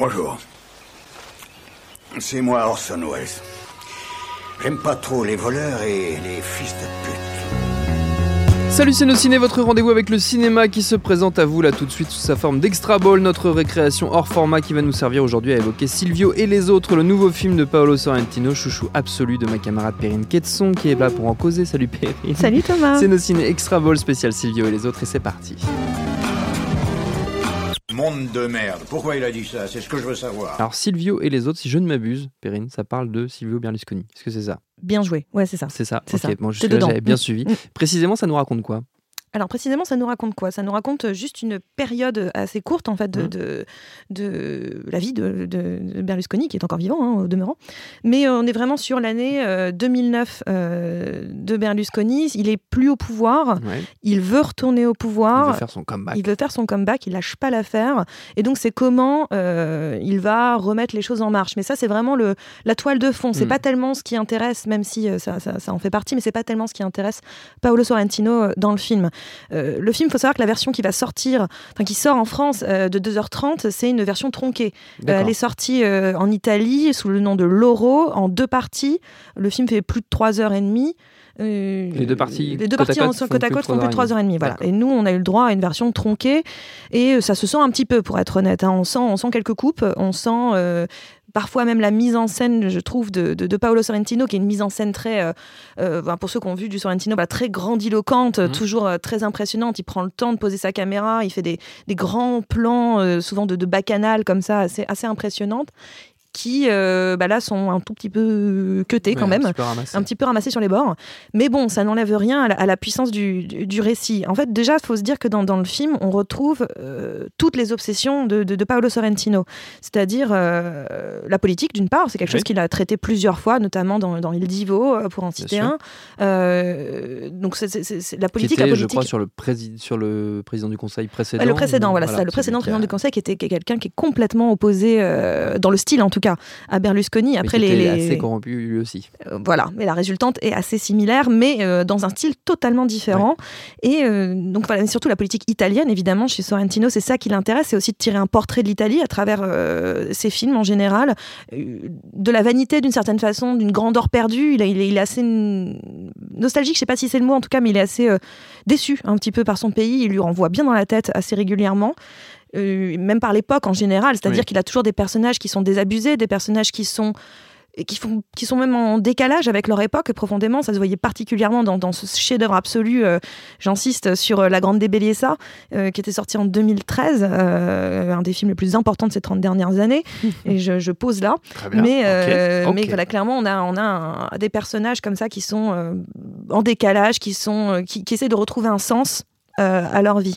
Bonjour. C'est moi Orson Welles. J'aime pas trop les voleurs et les fils de pute. Salut Ciné, votre rendez-vous avec le cinéma qui se présente à vous là tout de suite sous sa forme d'Extra Ball, notre récréation hors format qui va nous servir aujourd'hui à évoquer Silvio et les autres, le nouveau film de Paolo Sorrentino, chouchou absolu de ma camarade Perrine Quetzon qui est là pour en causer. Salut Perrine. Salut Thomas. C'est nos ciné Extra Ball spécial Silvio et les autres et c'est parti. Monde de merde. Pourquoi il a dit ça? C'est ce que je veux savoir. Alors Silvio et les autres, si je ne m'abuse, Perrine, ça parle de Silvio Berlusconi. Est-ce que c'est ça? Bien joué, ouais c'est ça. C'est ça, C'est ok, ça. bon jusque-là j'avais bien suivi. Mm. Précisément, ça nous raconte quoi? Alors précisément, ça nous raconte quoi? Ça nous raconte euh, juste une période assez courte en fait de, Mhm. de, de la vie de, de- Berlusconi, qui est encore vivant hein, au demeurant. Mais euh, on est vraiment sur l'année euh, 2009 euh, de Berlusconi. Il est plus au pouvoir, Ouais. il veut retourner au Il pouvoir. veut faire son comeback. Il veut faire son comeback, il lâche pas l'affaire. Et donc, c'est comment euh, il va remettre les choses en marche. Mais ça, c'est vraiment le, la toile de fond. C'est Mm. pas tellement ce qui intéresse, même si euh, ça, ça- ça en fait partie, mais c'est pas tellement ce qui intéresse Paolo Sorrentino euh, dans le film. Euh, le film, il faut savoir que la version qui va sortir, enfin, qui sort en France euh, de 2h30, c'est une version tronquée. Euh, elle est sortie en Italie sous le nom de Loro en deux parties. Le film fait plus de 3h30. Euh, Les deux parties les deux côte à parties côte font côte à plus de côte font plus de 3h30. 3h30. Voilà. Et nous, on a eu le droit à une version tronquée et ça se sent un petit peu, pour être honnête. hein. On, sent, on sent quelques coupes, on sent euh, parfois même la mise en scène, je trouve, de, de, de Paolo Sorrentino, qui est une mise en scène très, euh, euh, pour ceux qui ont vu du Sorrentino, bah, très grandiloquente, Mhm. toujours euh, très impressionnante. Il prend le temps de poser sa caméra, il fait des, des grands plans, euh, souvent de, de bacchanal comme ça, assez, assez impressionnantes, qui euh, bah, là sont un tout petit peu cutés quand Ouais, même un petit un petit peu ramassé sur les bords. Mais bon, ça n'enlève rien à la, à la puissance du, du- du récit. En fait, déjà, il faut se dire que dans, dans le film, on retrouve euh, toutes les obsessions de, de- de Paolo Sorrentino. C'est-à-dire euh, la politique, d'une part, c'est quelque Oui. chose qu'il a traité plusieurs fois, notamment dans, dans Il Divo, euh, pour en citer un. Euh, donc, c'est, la politique, était, la je politique. crois, sur le, sur le président du conseil précédent. Le précédent, voilà, c'est ça, le précédent président du conseil qui était quelqu'un qui est complètement opposé, euh, dans le style en tout cas, à Berlusconi. mais Après, qui les, était les- assez corrompu lui aussi. Euh, voilà, mais la résultante est assez similaire, mais euh, dans un style totalement différent. Et euh, donc voilà, mais surtout la politique italienne, évidemment, chez Sorrentino, c'est ça qui l'intéresse, c'est aussi de tirer un portrait de l'Italie à travers ses films en général, de la vanité d'une certaine façon, d'une grandeur perdue. Il, est, il est assez nostalgique, je sais pas si c'est le mot en tout cas, mais il est assez déçu un petit peu par son pays. Il lui renvoie bien dans la tête assez régulièrement. Euh, même par l'époque en général, c'est-à-dire Oui. qu'il a toujours des personnages qui sont désabusés, des personnages qui sont qui, font, qui sont même en décalage avec leur époque profondément. Ça se voyait particulièrement dans, dans ce chef-d'œuvre absolu, euh, j'insiste, sur euh, La Grande Débelliessa, euh, qui était sorti en 2013, euh, un des films les plus importants de ces 30 dernières années. et je, je pose là. Mais, euh, Ok, mais voilà, clairement, on a, on a un- des personnages comme ça qui sont en décalage, qui, sont, qui, qui essaient de retrouver un sens à leur vie.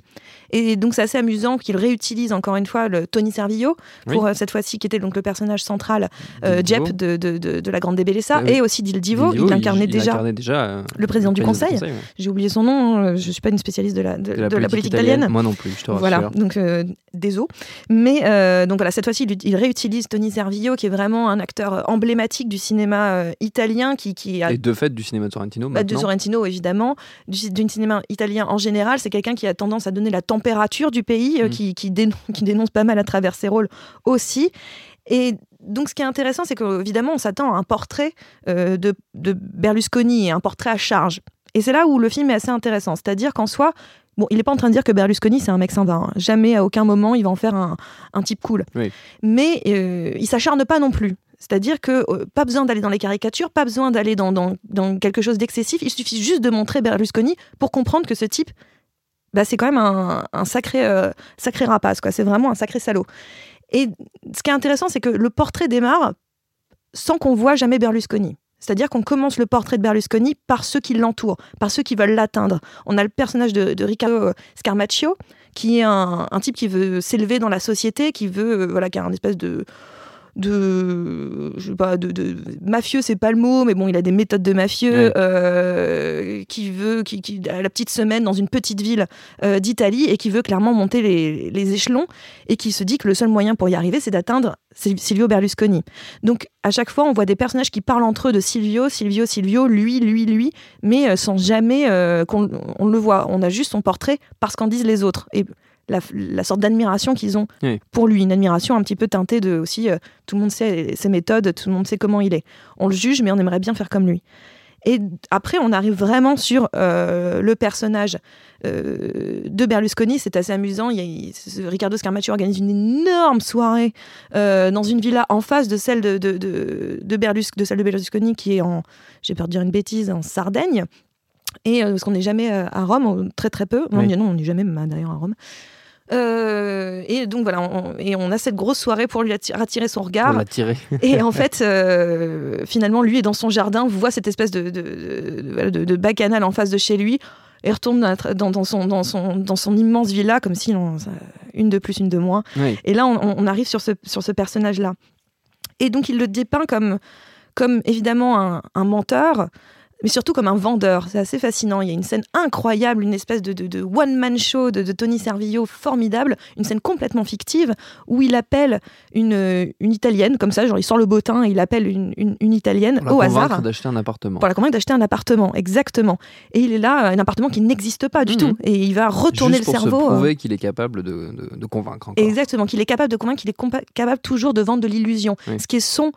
Et donc, c'est assez amusant qu'il réutilise encore une fois le Tony Servillo, pour Oui. euh, cette fois-ci, qui était donc le personnage central, euh. Jep de, de, de, de La Grande Débellessa, Ah oui. et aussi d'Il Divo. Il incarnait il déjà incarnait déjà euh, le président du Conseil. ouais. J'ai oublié son nom, euh, je suis pas une spécialiste de la, de, la, politique italienne. Moi non plus, je te rassure. Voilà, donc euh, désolé. Mais donc voilà, cette fois-ci, il, il réutilise Tony Servillo, qui est vraiment un acteur emblématique du cinéma italien, qui, qui a Et de fait du cinéma de Sorrentino bah, de. Sorrentino évidemment, du, du cinéma italien en général. C'est quelqu'un qui a tendance à donner la température du pays, euh, Mhm. qui, qui, dénonce, qui dénonce pas mal à travers ses rôles aussi. Et donc, ce qui est intéressant, c'est qu'évidemment, on s'attend à un portrait euh, de, de Berlusconi un portrait à charge. Et c'est là où le film est assez intéressant. C'est-à-dire qu'en soi, bon, il n'est pas en train de dire que Berlusconi, c'est un mec sympa. hein. Jamais, à aucun moment, il va en faire un, un type cool. Oui. Mais euh, il s'acharne pas non plus. C'est-à-dire que euh, pas besoin d'aller dans les caricatures, pas besoin d'aller dans, dans, dans quelque chose d'excessif. Il suffit juste de montrer Berlusconi pour comprendre que ce type, bah, c'est quand même un, sacré, euh, sacré rapace. quoi. C'est vraiment un sacré salaud. Et ce qui est intéressant, c'est que le portrait démarre sans qu'on voit jamais Berlusconi. C'est-à-dire qu'on commence le portrait de Berlusconi par ceux qui l'entourent, par ceux qui veulent l'atteindre. On a le personnage de, de Riccardo Scarmaccio, qui est un, un type qui veut s'élever dans la société, qui veut, euh, voilà, qui a un espèce de de je sais pas de, de- mafieux c'est pas le mot mais bon il a des méthodes de mafieux Ouais. euh, qui veut qui, qui a la petite semaine dans une petite ville euh, d'Italie et qui veut clairement monter les, les échelons et qui se dit que le seul moyen pour y arriver c'est d'atteindre Sil- Silvio Berlusconi. Donc à chaque fois on voit des personnages qui parlent entre eux de Silvio Silvio Silvio lui lui lui mais euh, sans jamais euh, qu'on on le voit. On a juste son portrait parce qu'en disent les autres. Et la, la sorte d'admiration qu'ils ont Oui. pour lui, une admiration un petit peu teintée de aussi euh, tout le monde sait ses méthodes, tout le monde sait comment il est. On le juge, mais on aimerait bien faire comme lui. Et après, on arrive vraiment sur euh, le personnage euh, de Berlusconi. C'est assez amusant. Il y a, il- Scarmaccio organise une énorme soirée euh, dans une villa en face de celle de, de, de, de Berlus- de celle de Berlusconi, qui est en, j'ai peur de dire une bêtise, en Sardaigne. Et euh, parce qu'on n'est jamais euh, à Rome, très très peu. Non, Oui. non, on n'est jamais d'ailleurs à Rome. Euh, et donc voilà, on, et on a cette grosse soirée pour lui atti- attirer son regard. Pour la tirer. Et en fait, euh, finalement, lui est dans son jardin, voit cette espèce de, de, de, bacchanal en face de chez lui, et retourne dans, son, dans, son, dans son immense villa, comme si on- une de plus, une de moins. Oui. Et là, on, on arrive sur ce, sur ce personnage-là. Et donc, il le dépeint comme, comme évidemment un, un menteur, mais surtout comme un vendeur. C'est assez fascinant. Il y a une scène incroyable, une espèce de, de- de one-man show de, de Tony Servillo formidable, une scène complètement fictive, où il appelle une, une Italienne, comme ça, genre il sort le bottin et il appelle une, une- une Italienne Pour la au convaincre hasard. d'acheter un appartement. Pour la convaincre d'acheter un appartement, exactement. Et il est là, un appartement qui n'existe pas du Mhm. tout. Et il va retourner Juste le pour cerveau. se euh, prouver qu'il est capable de, convaincre encore. Exactement, qu'il est capable de convaincre, qu'il est capable toujours de vendre de l'illusion, Oui. ce qui est son,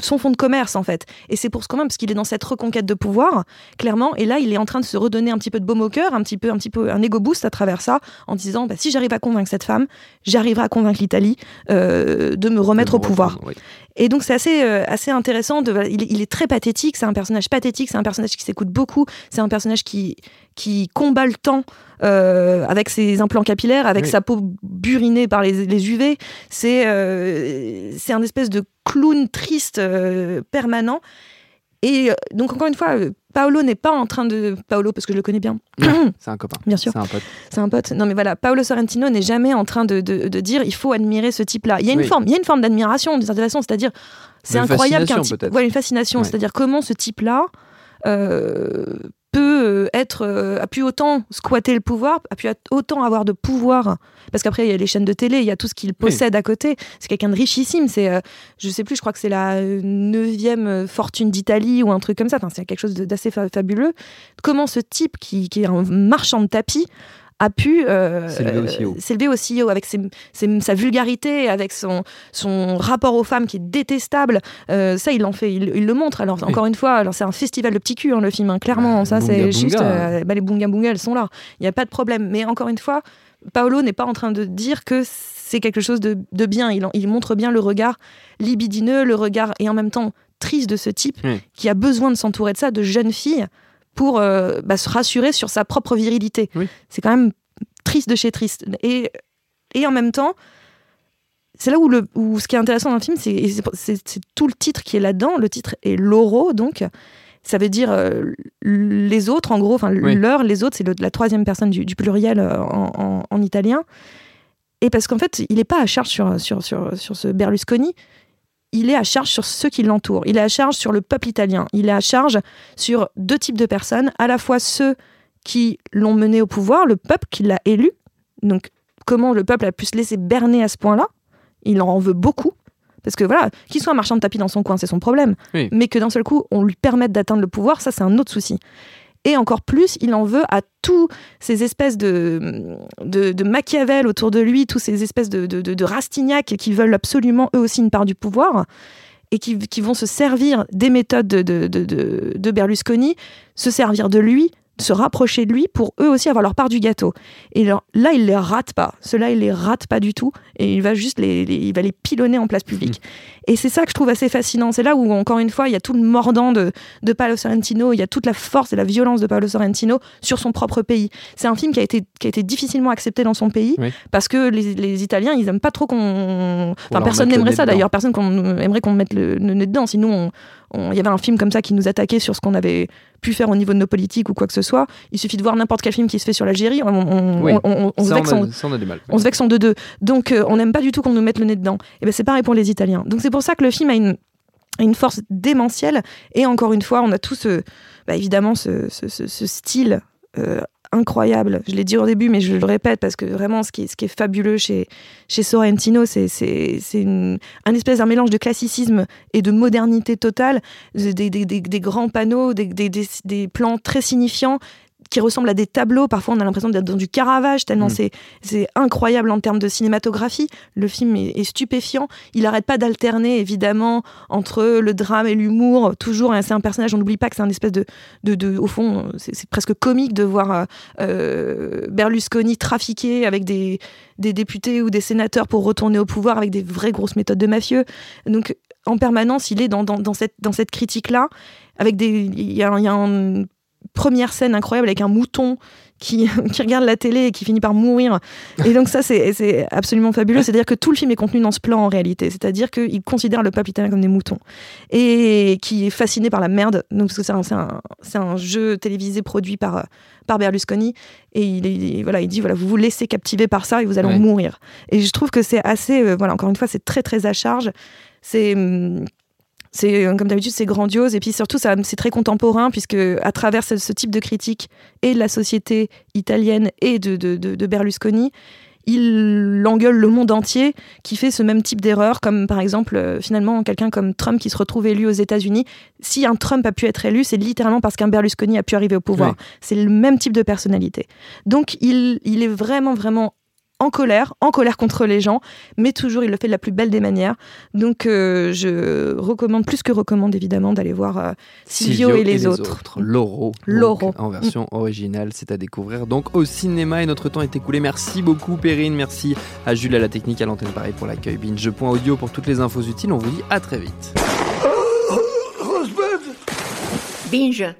son fond de commerce en fait. Et c'est pour ce quand même, parce qu'il est dans cette reconquête de pouvoir, clairement, et là il est en train de se redonner un petit peu de baume au cœur, un petit peu, un petit peu un ego boost à travers ça, en disant bah, si j'arrive à convaincre cette femme, j'arriverai à convaincre l'Italie euh, de me remettre De au pouvoir. reprendre, oui. Et donc c'est assez, euh, assez intéressant. De, il, est- il est très pathétique, c'est un personnage pathétique, c'est un personnage qui s'écoute beaucoup, c'est un personnage qui, qui combat le temps euh, avec ses implants capillaires, avec Oui. sa peau burinée par les, les UV. C'est euh, c'est un espèce de clown triste euh, permanent. Et donc encore une fois, Paolo n'est pas en train de... Paolo, parce que je le connais bien. C'est un copain. Bien sûr. C'est un pote. C'est un pote. Non, mais voilà, Paolo Sorrentino n'est jamais en train de, de- de dire il faut admirer ce type-là. Il y a une Oui. forme, il y a une forme d'admiration d'une certaine façon, c'est-à-dire c'est incroyable qu'un type, ouais, une fascination, Ouais. c'est-à-dire comment ce type-là euh, euh, être euh, a pu autant squatter le pouvoir, a pu autant avoir de pouvoir parce qu'après il y a les chaînes de télé, il y a tout ce qu'il possède à côté. C'est quelqu'un de richissime. C'est, euh, je sais plus, je crois que c'est la neuvième fortune d'Italie ou un truc comme ça. Enfin, c'est quelque chose d'assez fa- fabuleux. Comment ce type qui, qui est un marchand de tapis a pu euh, S'élever aussi haut. s'élever aussi haut avec ses- ses- sa vulgarité, avec son, son rapport aux femmes qui est détestable. Euh, ça, il en fait, il, il le montre. Alors Oui. encore une fois, alors c'est un festival de petits culs, hein, le film. hein, clairement, Bah, ça c'est juste. euh, bah, les bunga bunga, elles sont là. Il n'y a pas de problème. Mais encore une fois, Paolo n'est pas en train de dire que c'est quelque chose de, de bien. Il, en- il montre bien le regard libidineux, le regard et en même temps triste de ce type Oui. qui a besoin de s'entourer de ça, de jeunes filles, pour euh, bah, se rassurer sur sa propre virilité. Oui. C'est quand même triste de chez triste. Et, et en même temps, c'est là où, le, où ce qui est intéressant dans le film, c'est, tout le titre qui est là-dedans. Le titre est Loro, donc ça veut dire euh, les autres, en gros, enfin Oui. leur, les autres, c'est le- la troisième personne du, du pluriel euh, en, en- en italien. Et parce qu'en fait, il n'est pas à charge sur, sur, sur, sur ce Berlusconi, il est à charge sur ceux qui l'entourent. Il est à charge sur le peuple italien. Il est à charge sur deux types de personnes, à la fois ceux qui l'ont mené au pouvoir, le peuple qui l'a élu. Donc, comment le peuple a pu se laisser berner à ce point-là? Il en veut beaucoup. Parce que voilà, qu'il soit un marchand de tapis dans son coin, c'est son problème. Oui. Mais que d'un seul coup, on lui permette d'atteindre le pouvoir, ça, c'est un autre souci. Et encore plus, il en veut à tous ces espèces de, de, Machiavel autour de lui, tous ces espèces de, de, de, Rastignac qui veulent absolument eux aussi une part du pouvoir et qui, qui vont se servir des méthodes de, de, de, de- de Berlusconi, se servir de lui, se rapprocher de lui pour eux aussi avoir leur part du gâteau. Et là, il les rate pas. Ceux-là, il les rate pas du tout. Et il va juste les, les- il va les pilonner en place publique. Et c'est ça que je trouve assez fascinant. C'est là où, encore une fois, il y a tout le mordant de, de Paolo Sorrentino, il y a toute la force et la violence de Paolo Sorrentino sur son propre pays. C'est un film qui a été, qui a été difficilement accepté dans son pays Oui. parce que les, les Italiens, ils aiment pas trop qu'on. Enfin, personne n'aimerait ça d'ailleurs. Personne qu'on aimerait qu'on mette le, le nez dedans. Sinon, on- on- il y avait un film comme ça qui nous attaquait sur ce qu'on avait pu faire au niveau de nos politiques ou quoi que ce soit. Il suffit de voir n'importe quel film qui se fait sur l'Algérie. On, on- Oui. on- on- on se vexe on en- en deux-deux. Donc, euh, on n'aime pas du tout qu'on nous mette le nez dedans. Et ben, c'est pareil pour les Italiens. Donc, c'est pour ça que le film a une, une force démentielle. Et encore une fois, on a tout ce, bah, évidemment, ce, ce- ce- ce style euh, incroyable. Je l'ai dit au début, mais je le répète parce que vraiment, ce qui est, fabuleux chez, chez Sorrentino, c'est, un espèce d'un mélange de classicisme et de modernité totale, des, des- des- des grands panneaux, des plans très signifiants qui ressemblent à des tableaux. Parfois, on a l'impression d'être dans du Caravage, tellement Mm. c'est c'est incroyable en termes de cinématographie. Le film est, est stupéfiant. Il n'arrête pas d'alterner, évidemment, entre le drame et l'humour. Toujours, c'est un personnage, on n'oublie pas que c'est un espèce de, de, de- au fond, c'est presque comique de voir euh, euh, Berlusconi trafiquer avec des, des députés ou des sénateurs pour retourner au pouvoir avec des vraies grosses méthodes de mafieux. Donc, en permanence, il est dans, dans, dans cette, dans cette critique-là. Avec des, il y y a une première scène incroyable avec un mouton qui, qui regarde la télé et qui finit par mourir. Et donc ça, c'est c'est absolument fabuleux. C'est-à-dire que tout le film est contenu dans ce plan en réalité. C'est-à-dire qu'il considère le peuple italien comme des moutons et qui est fasciné par la merde. Donc parce que c'est un, un, jeu télévisé produit par, par Berlusconi et il, voilà, il dit voilà, vous vous laissez captiver par ça et vous allez Ouais. mourir. Et je trouve que c'est assez, euh, voilà, encore une fois, c'est très très à charge. C'est hum, c'est euh, comme d'habitude c'est grandiose. Et puis surtout ça c'est très contemporain puisque à travers ce, ce type de critique et de la société italienne et de, de, de- de Berlusconi il engueule le monde entier qui fait ce même type d'erreur comme par exemple euh, finalement quelqu'un comme Trump qui se retrouve élu aux États-Unis. Si un Trump a pu être élu c'est littéralement parce qu'un Berlusconi a pu arriver au pouvoir. C'est le même type de personnalité. Donc il, il est vraiment vraiment en colère, en colère contre les gens, mais toujours il le fait de la plus belle des manières. Donc euh, je recommande, plus que recommande évidemment, d'aller voir euh, Silvio, et les, autres. Loro. donc, Loro. En version originale, c'est à découvrir donc au cinéma et notre temps est écoulé. Merci beaucoup Perrine, merci à Jules à la technique, à l'antenne pareil pour l'accueil binge.audio pour toutes les infos utiles. On vous dit à très vite. Binge.